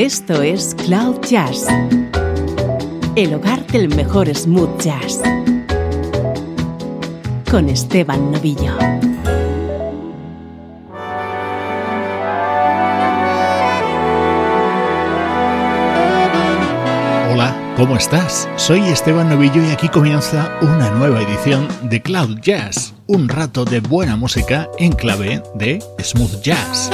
Esto es Cloud Jazz, el hogar del mejor smooth jazz, con Esteban Novillo. Hola, ¿cómo estás? Soy Esteban Novillo y aquí comienza una nueva edición de Cloud Jazz, un rato de buena música en clave de smooth jazz.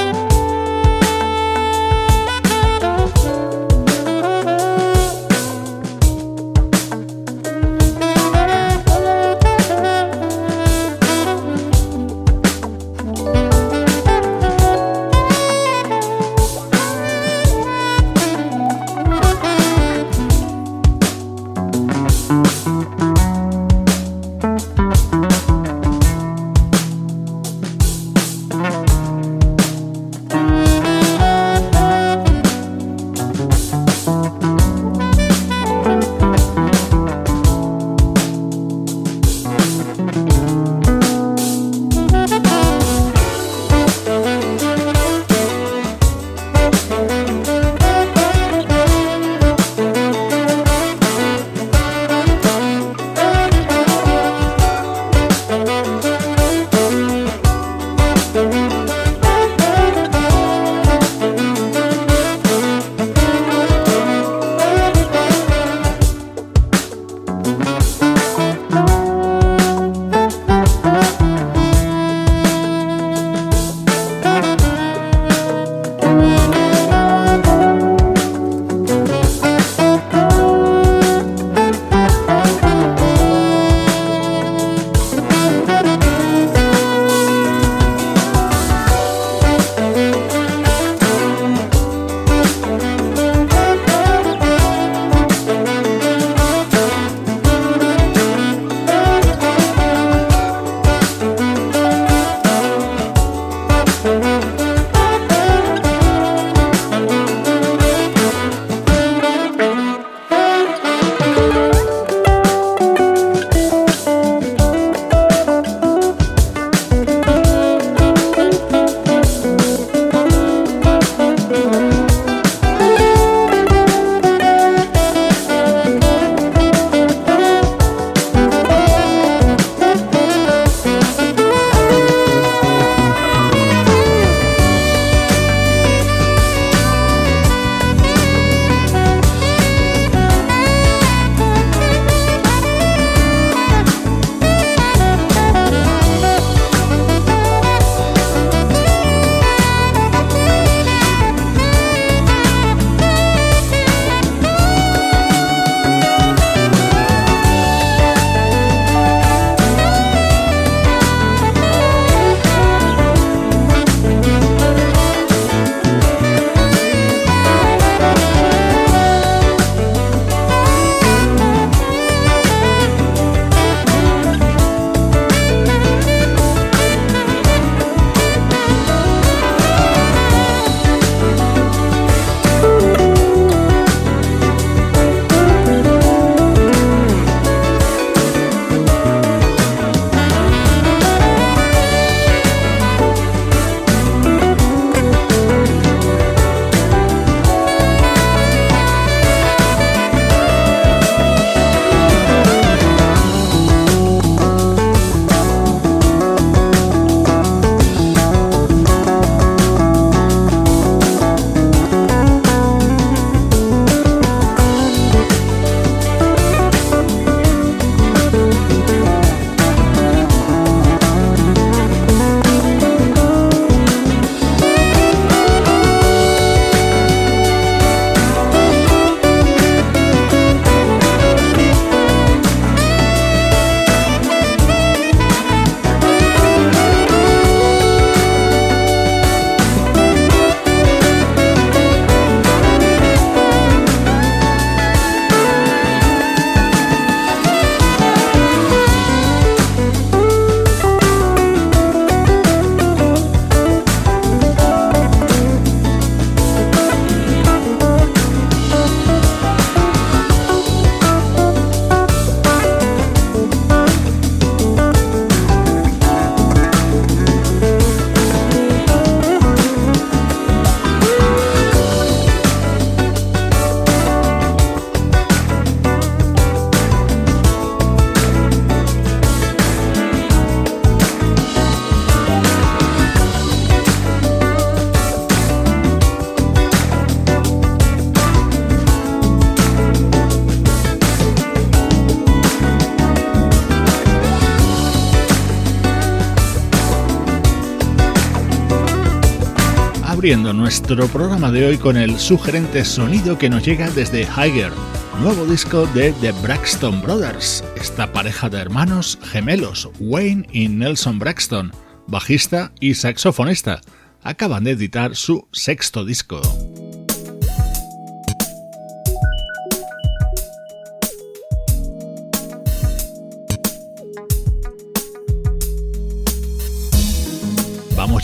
Abriendo nuestro programa de hoy con el sugerente sonido que nos llega desde Higher, nuevo disco de The Braxton Brothers, esta pareja de hermanos gemelos, Wayne y Nelson Braxton, bajista y saxofonista, acaban de editar su sexto disco.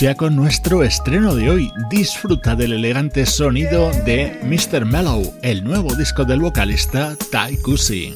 Ya con nuestro estreno de hoy. Disfruta del elegante sonido de Mr. Mellow, el nuevo disco del vocalista Ty Cusi.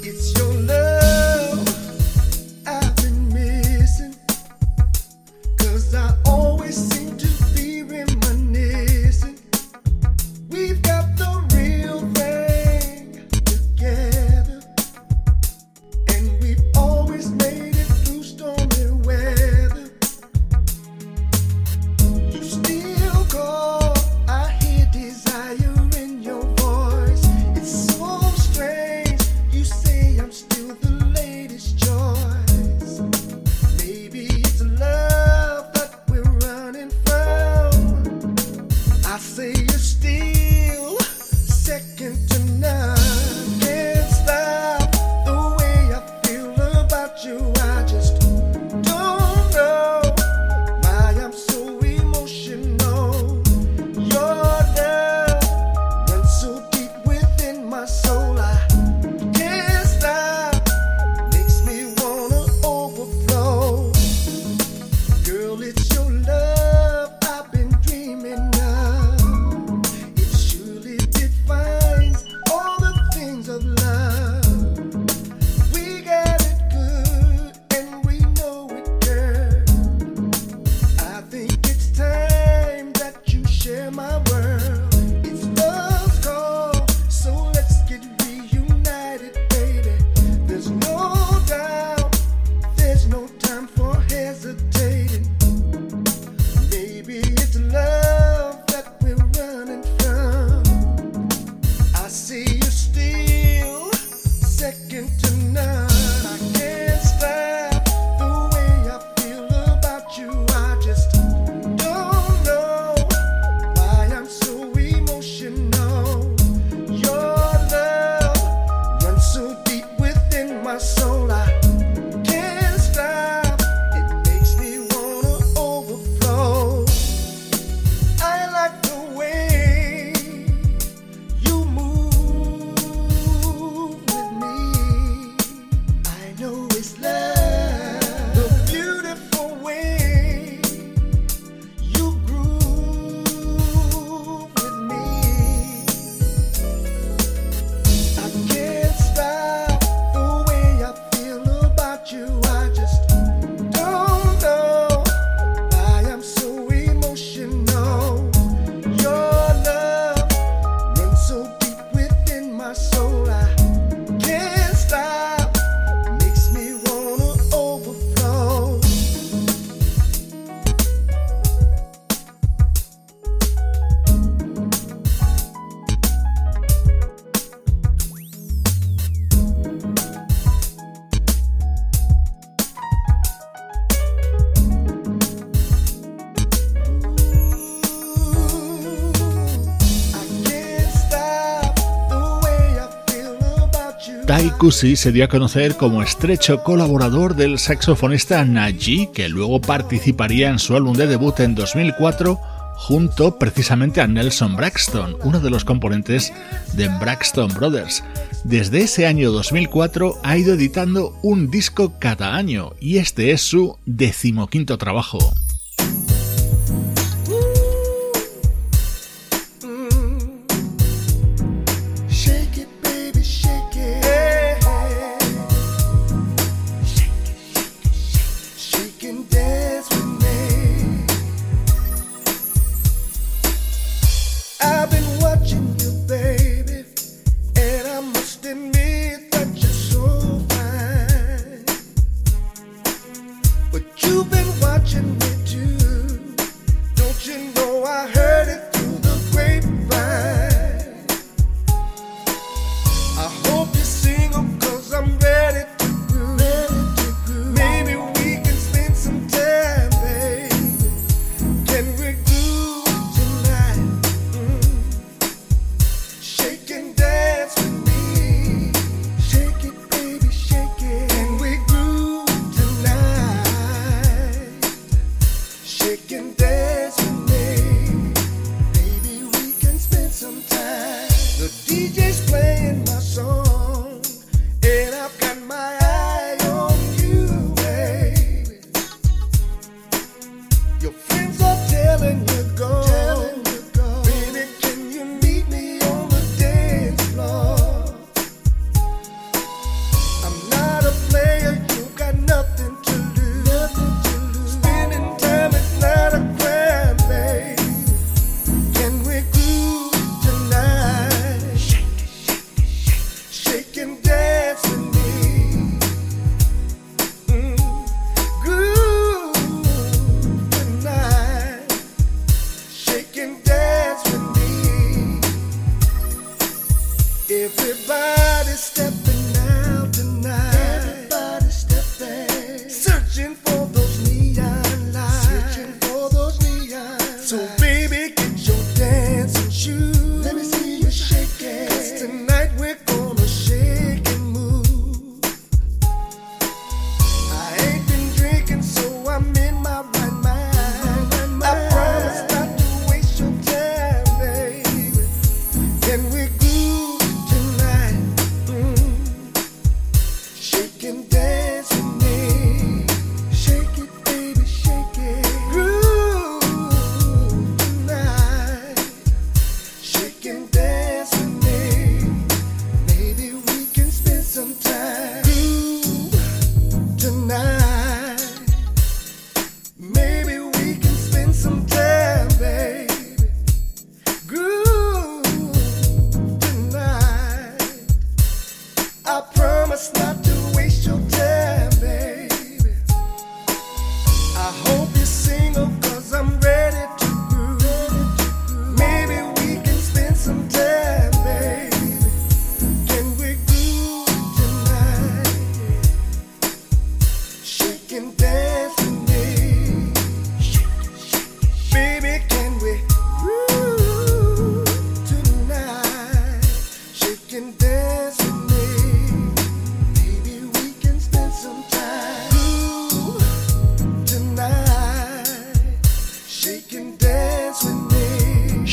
Cusi se dio a conocer como estrecho colaborador del saxofonista Naji, que luego participaría en su álbum de debut en 2004 junto precisamente a Nelson Braxton, uno de los componentes de Braxton Brothers. Desde ese año 2004 ha ido editando un disco cada año y este es su decimoquinto trabajo.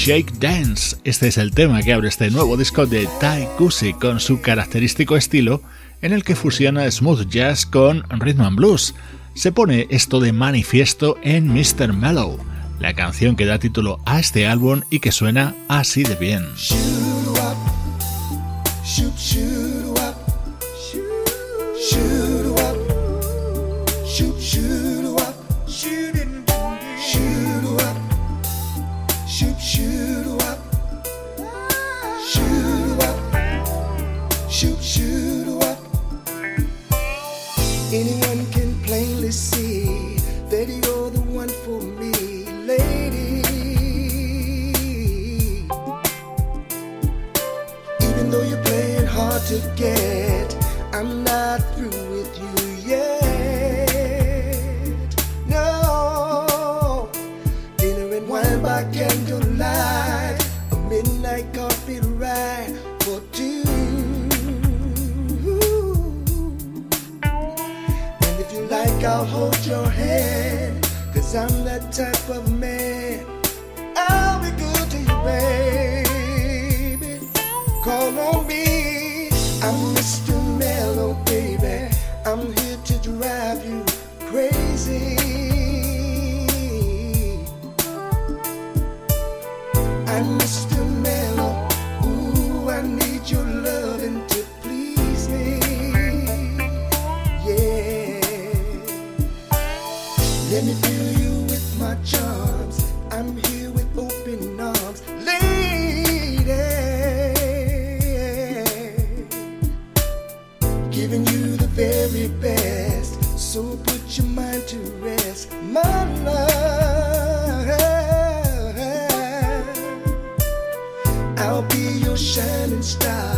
Shake Dance. Este es el tema que abre este nuevo disco de Ty Kusi con su característico estilo en el que fusiona smooth jazz con rhythm and blues. Se pone esto de manifiesto en Mr. Mellow, la canción que da título a este álbum y que suena así de bien. forget I'm not through with you yet. No, dinner and wine a midnight coffee ride for two. And if you like, I'll hold your I'm that type of man. stop.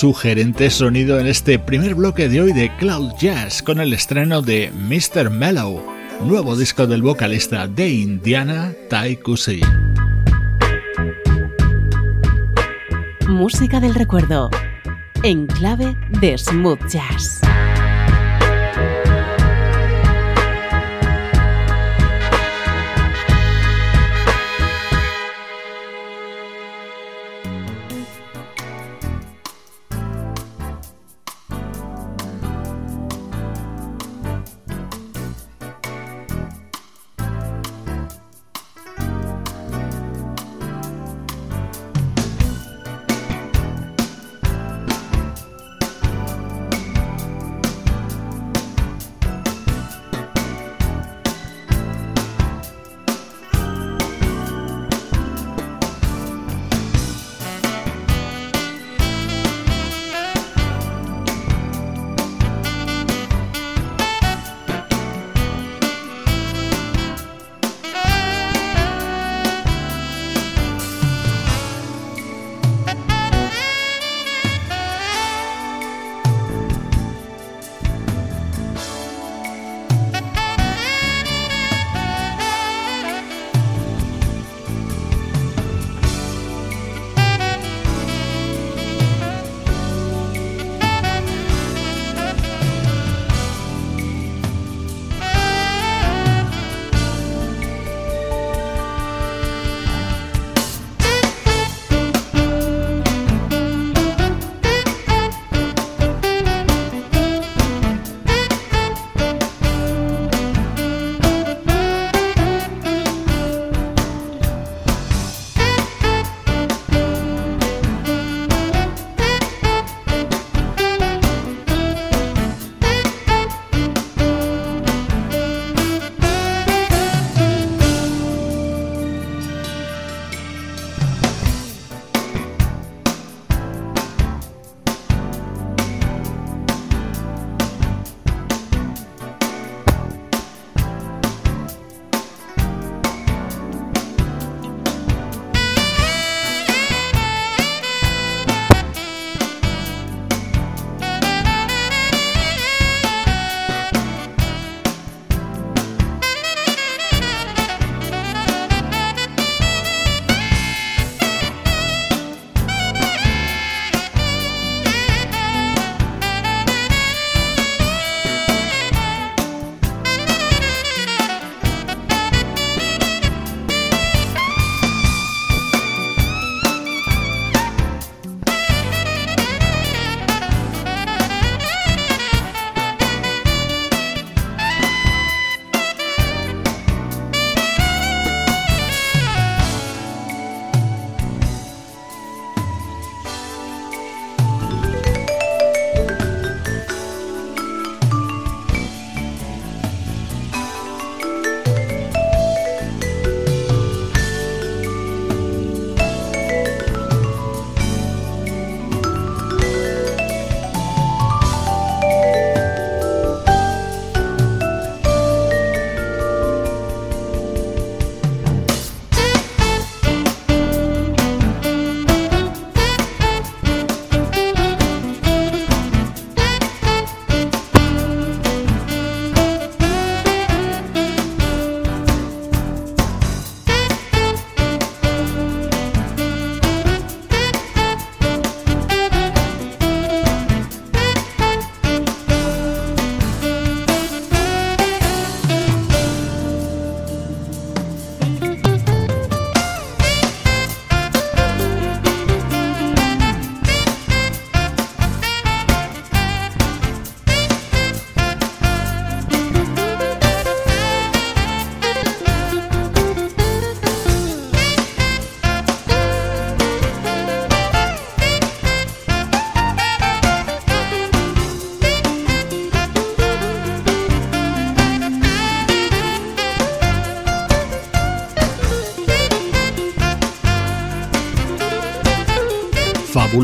Sugerente sonido en este primer bloque de hoy de Cloud Jazz con el estreno de Mr. Mellow, nuevo disco del vocalista de Indiana, Tai Kusi. Música del recuerdo, en clave de smooth jazz.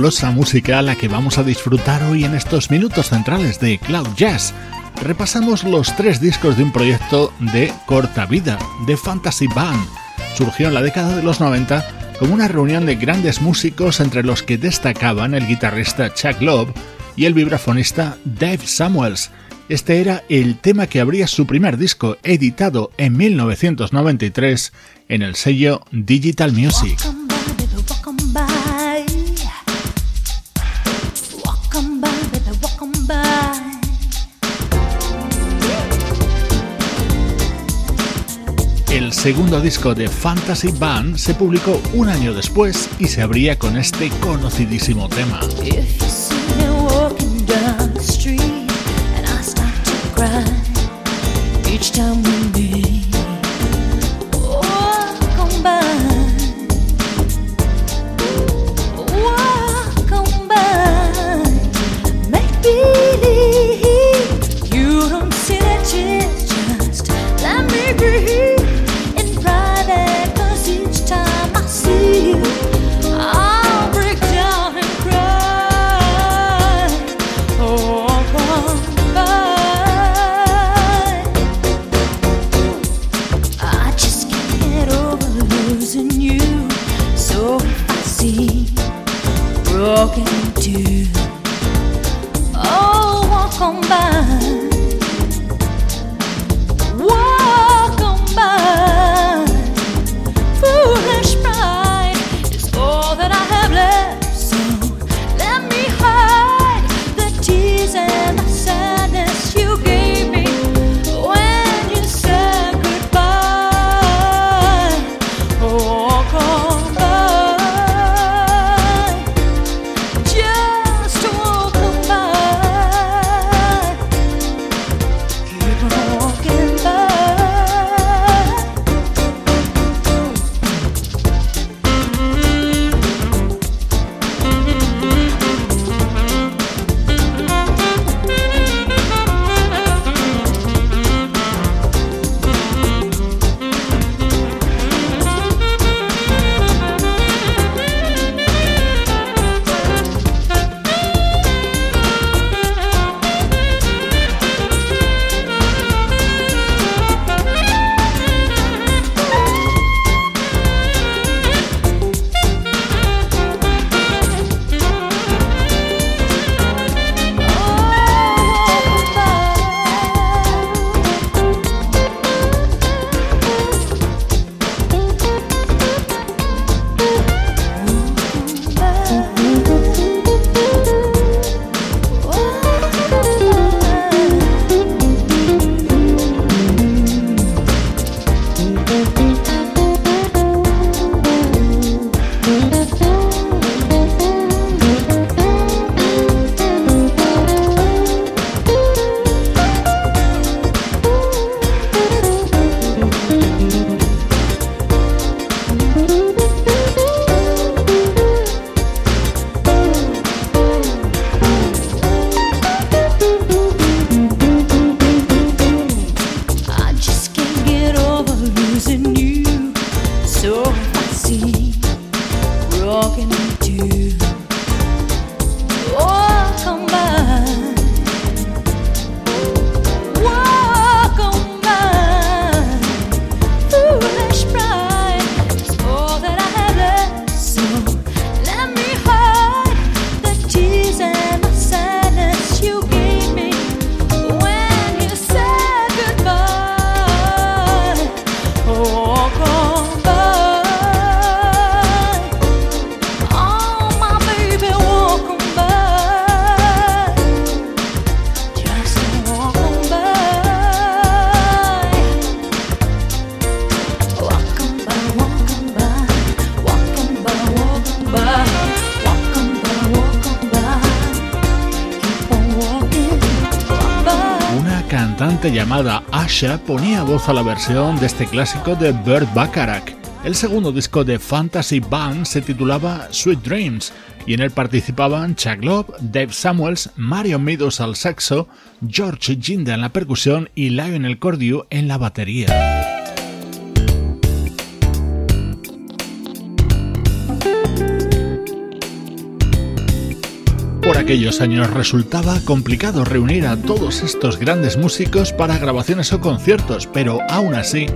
Fabulosa música la que vamos a disfrutar hoy en estos minutos centrales de Cloud Jazz. Repasamos los tres discos de un proyecto de corta vida, de Fantasy Band. Surgió en la década de los 90 como una reunión de grandes músicos entre los que destacaban el guitarrista Chuck Love y el vibrafonista Dave Samuels. Este era el tema que abría su primer disco, editado en 1993 en el sello Digital Music. Segundo disco de Fantasy Band se publicó un año después y se abría con este conocidísimo tema. Ponía voz a la versión de este clásico de Burt Bacharach. El segundo disco de Fantasy Band se titulaba Sweet Dreams y en él participaban Chuck Love, Dave Samuels, Mario Meadows al saxo, George Ginda en la percusión y Lionel Cordew en la batería. Aquellos años resultaba complicado reunir a todos estos grandes músicos para grabaciones o conciertos, pero aún así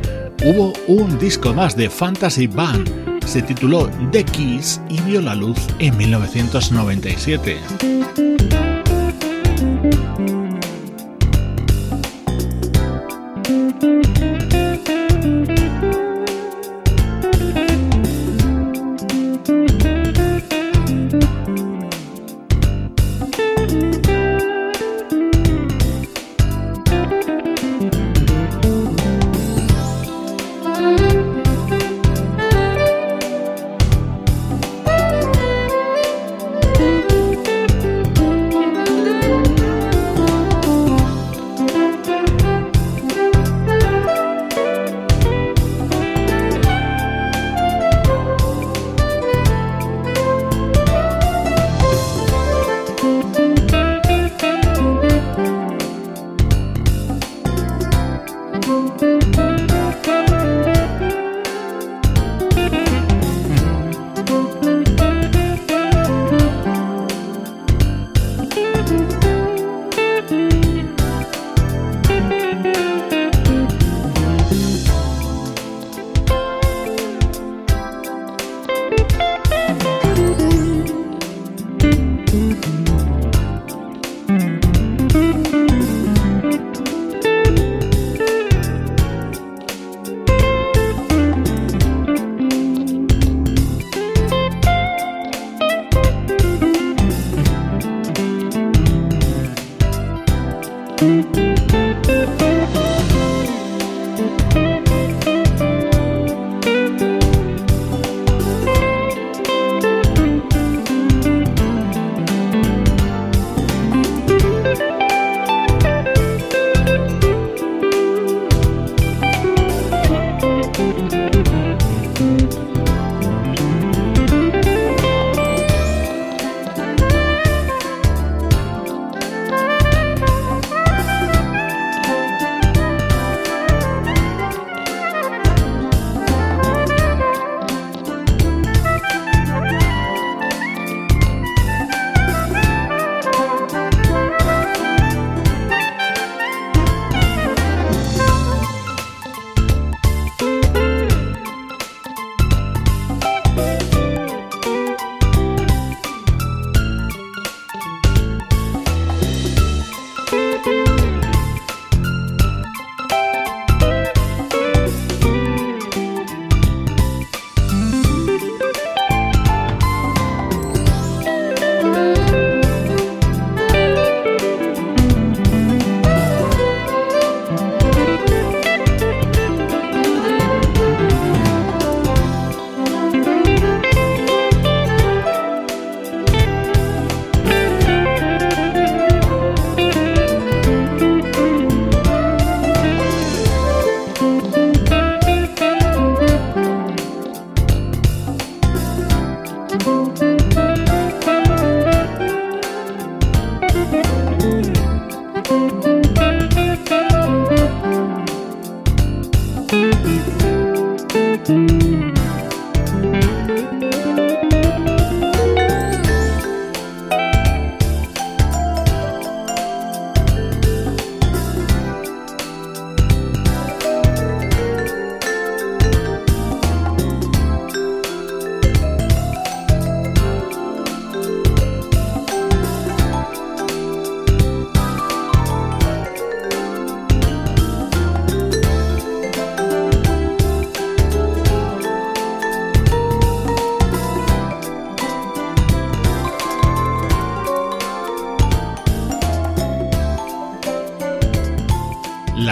hubo un disco más de Fantasy Band. Se tituló The Keys y vio la luz en 1997.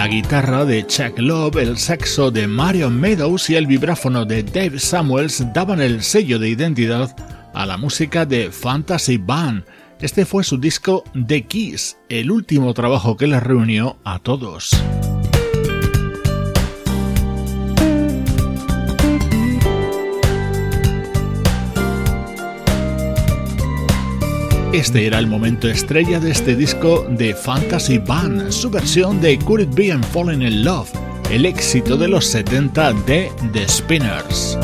Guitarra de Chuck Love, el saxo de Marion Meadows y el vibráfono de Dave Samuels daban el sello de identidad a la música de Fantasy Band. Este fue su disco The Keys, el último trabajo que les reunió a todos. Este era el momento estrella de este disco de Fantasy Band, su versión de Could It Be I'm Falling in Love, el éxito de los 70 de The Spinners.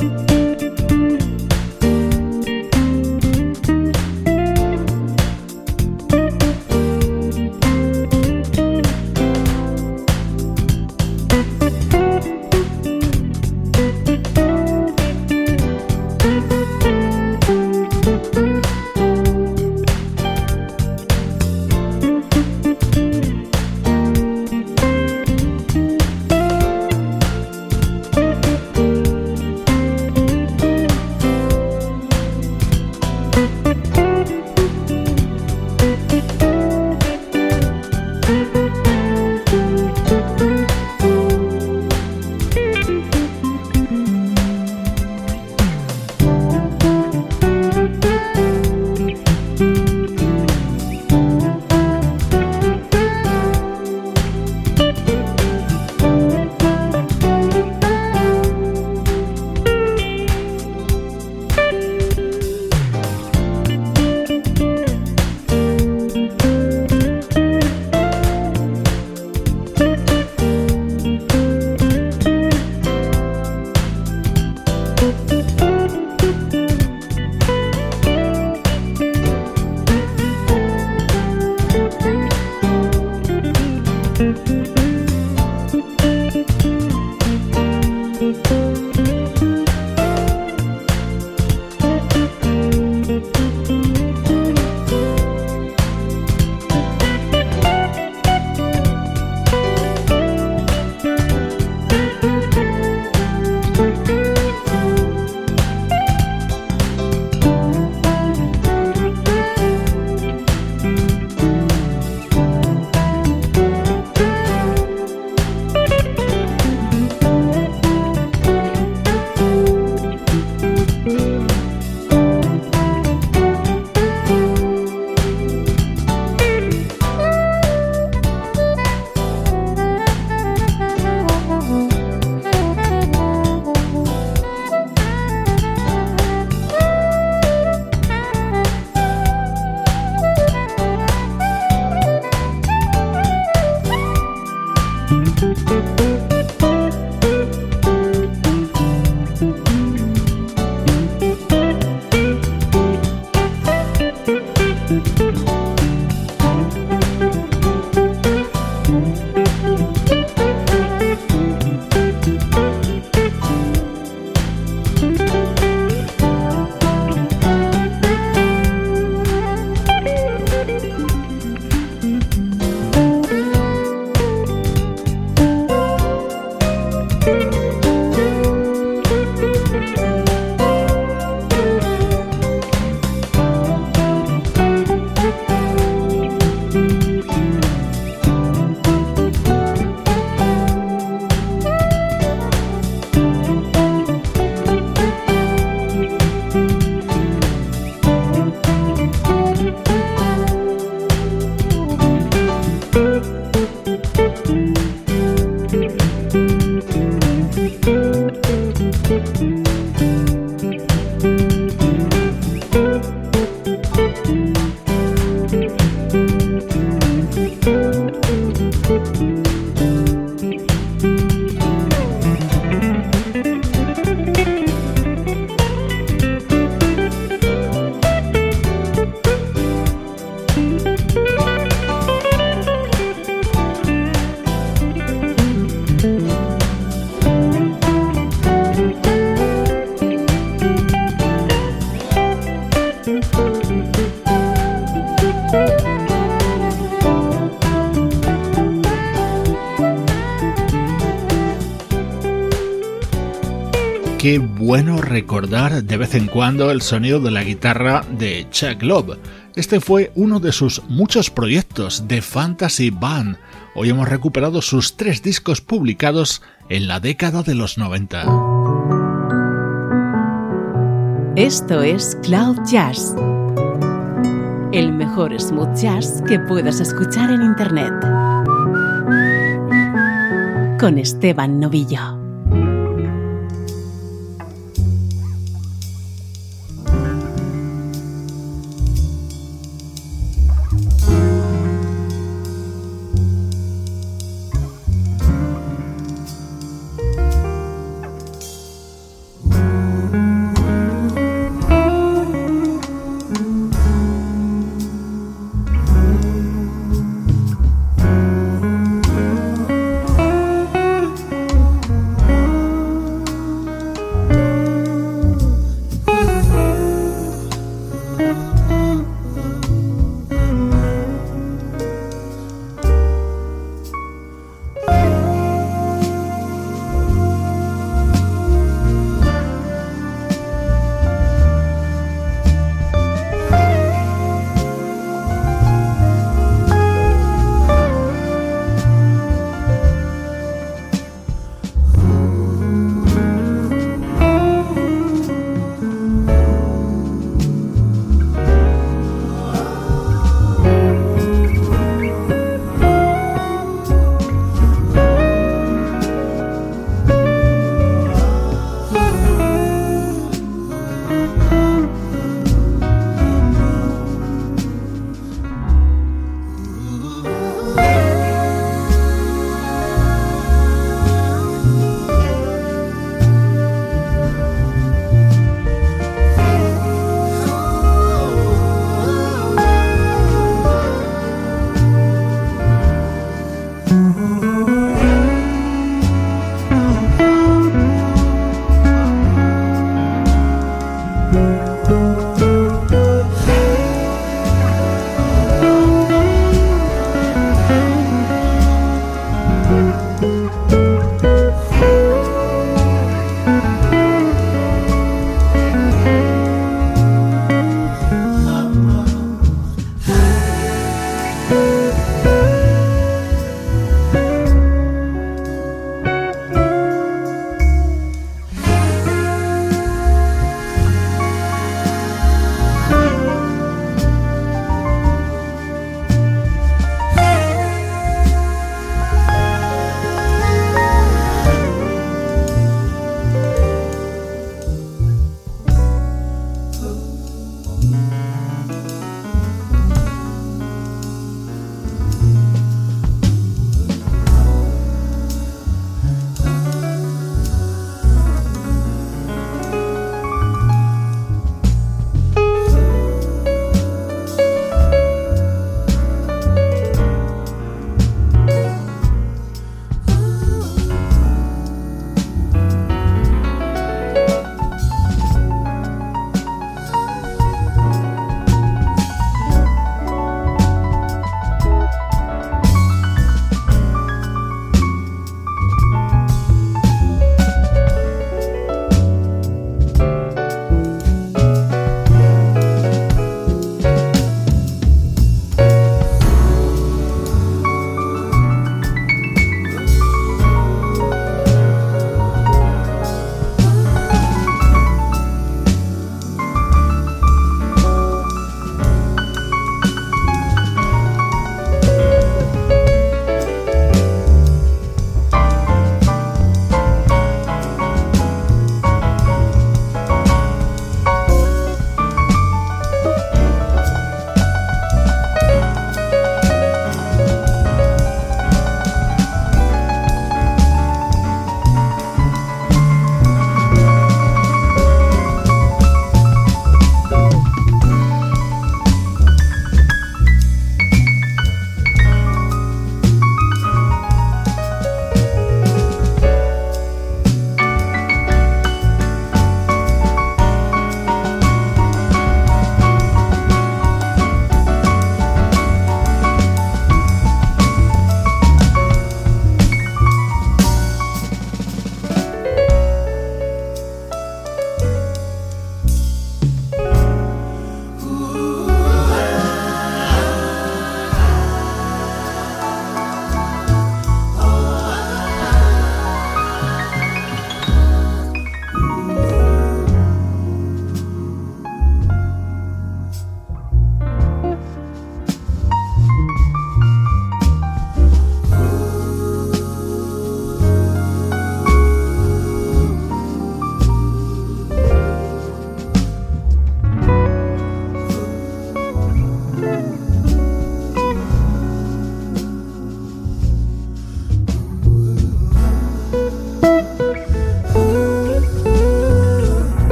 Recordar de vez en cuando el sonido de la guitarra de Chuck Love. Este fue uno de sus muchos proyectos de Fantasy Band. Hoy hemos recuperado sus tres discos publicados en la década de los 90. Esto es Cloud Jazz, el mejor smooth jazz que puedas escuchar en Internet. Con Esteban Novillo.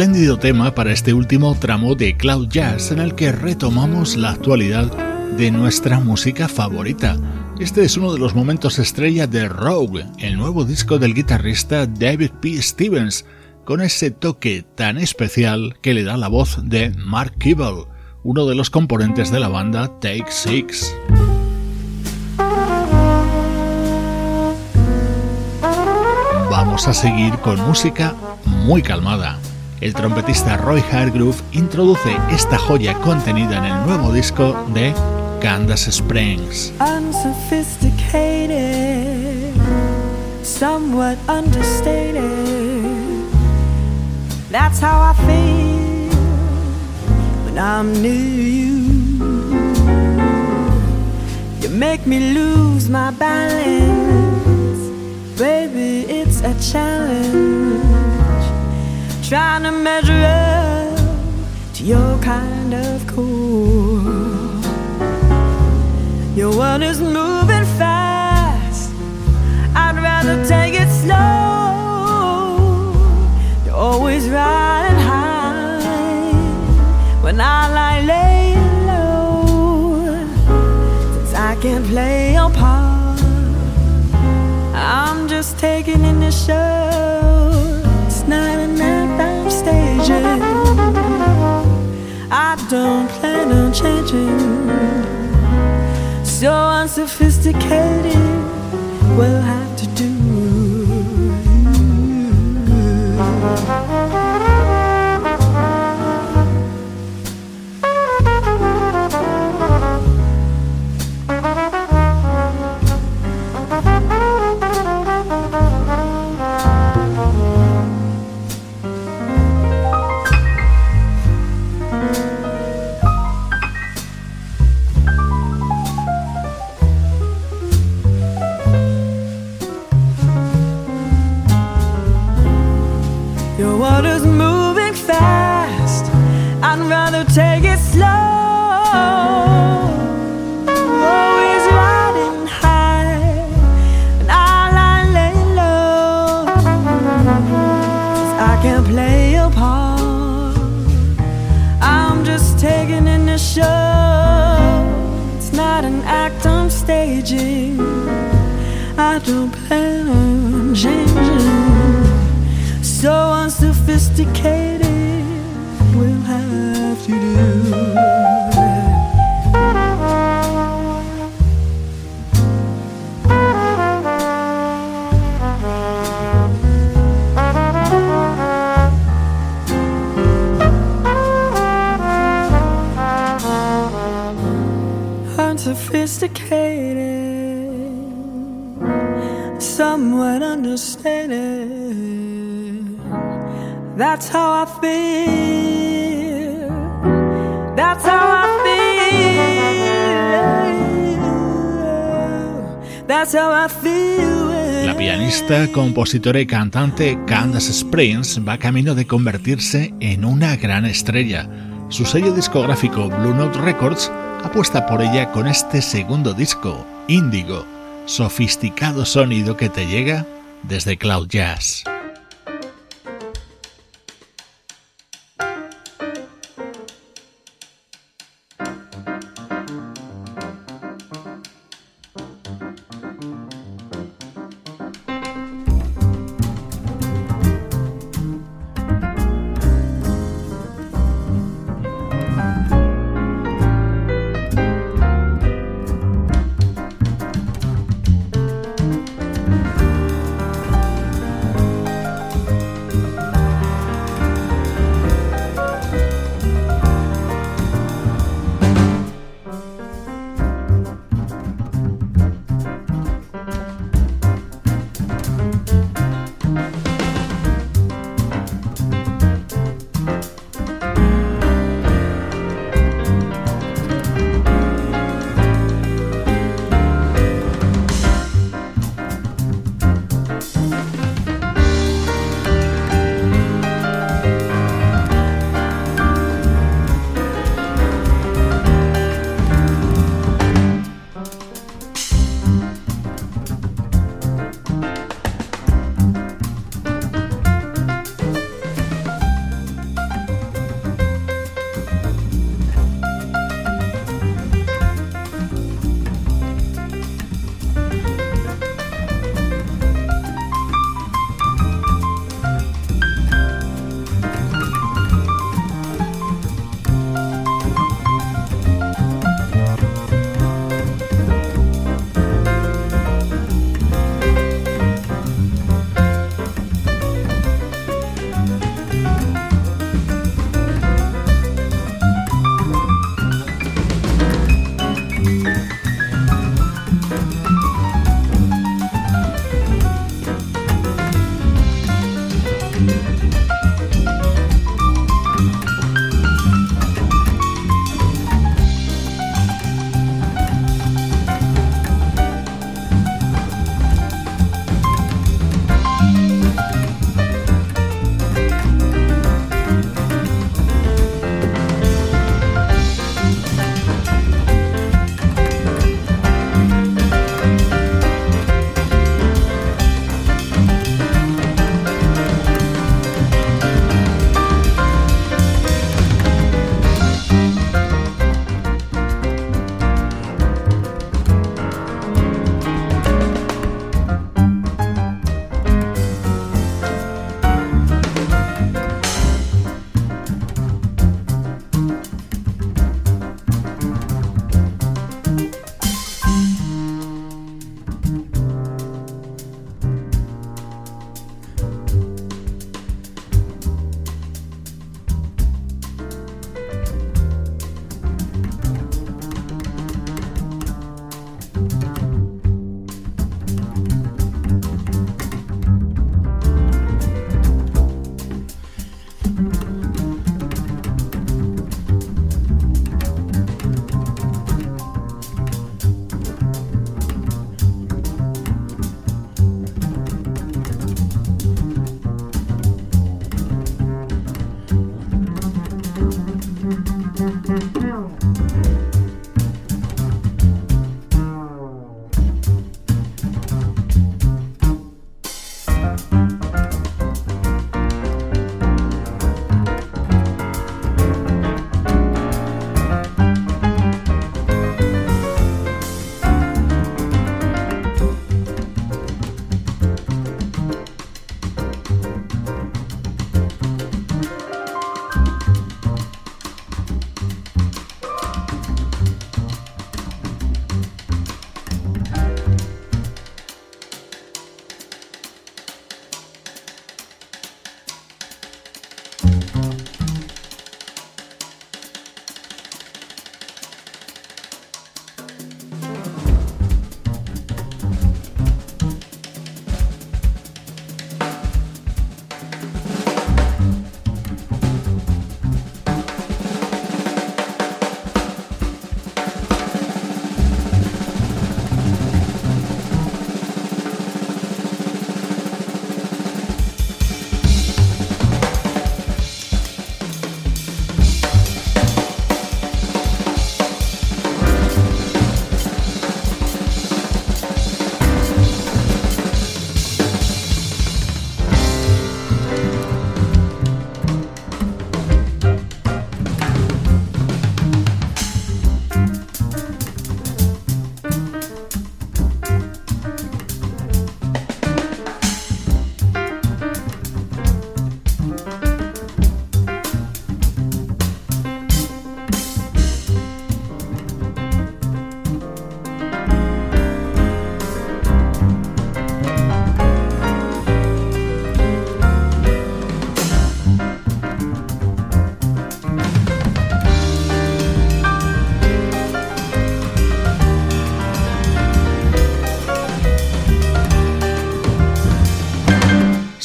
Espléndido tema para este último tramo de Cloud Jazz en el que retomamos la actualidad de nuestra música favorita. Este es uno de los momentos estrella de Rogue, el nuevo disco del guitarrista David P. Stevens, con ese toque tan especial que le da la voz de Mark Kibble, uno de los componentes de la banda Take Six. Vamos a seguir con música muy calmada. El trompetista Roy Hargrove introduce esta joya contenida en el nuevo disco de Candace Springs. Unsophisticated, somewhat understated. That's how I feel when I'm near you. You make me lose my balance, baby. It's a challenge trying to measure up to your kind of cool. Your one is moving question so unsophisticated will happen on changing so unsophisticated we'll have to do. La pianista, compositora y cantante Candace Springs va camino de convertirse en una gran estrella. Su sello discográfico Blue Note Records apuesta por ella con este segundo disco, Indigo, sofisticado sonido que te llega desde Cloud Jazz.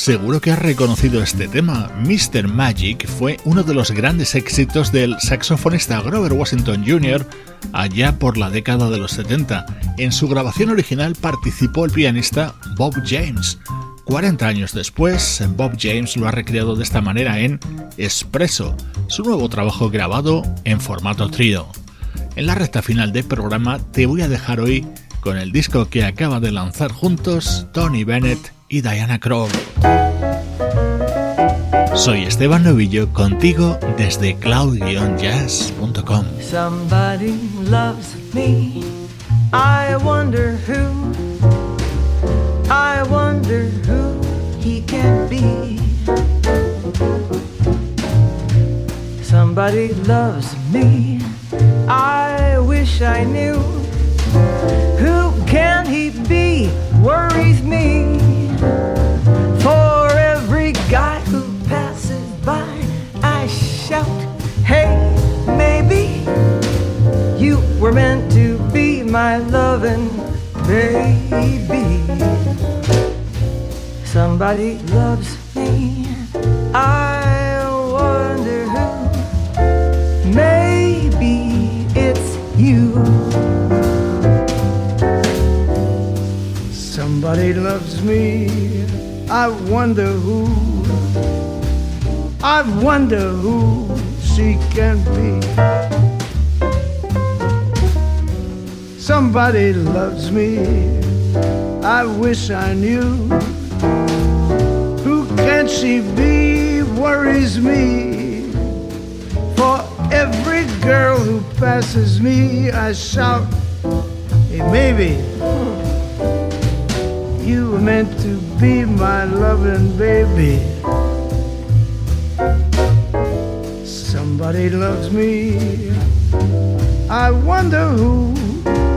Seguro que has reconocido este tema. Mr. Magic fue uno de los grandes éxitos del saxofonista Grover Washington Jr. allá por la década de los 70. En su grabación original participó el pianista Bob James. 40 años después, Bob James lo ha recreado de esta manera en Espresso, su nuevo trabajo grabado en formato trío. En la recta final del programa te voy a dejar hoy con el disco que acaba de lanzar juntos Tony Bennett Diana Krall. Soy Esteban Novillo contigo desde cloud-jazz.com. Somebody loves me. I wonder who. I wonder who he can be. Somebody loves me. I wish I knew. Who can he be? Worries me. For every guy who passes by, I shout, Hey, maybe you were meant to be my loving baby. Somebody loves me. I Somebody loves me. I wonder who. I wonder who she can be. Somebody loves me. I wish I knew. Who can she be? Worries me. For every girl who passes me, I shout, hey, maybe you were meant to be my loving baby. Somebody loves me. I wonder who.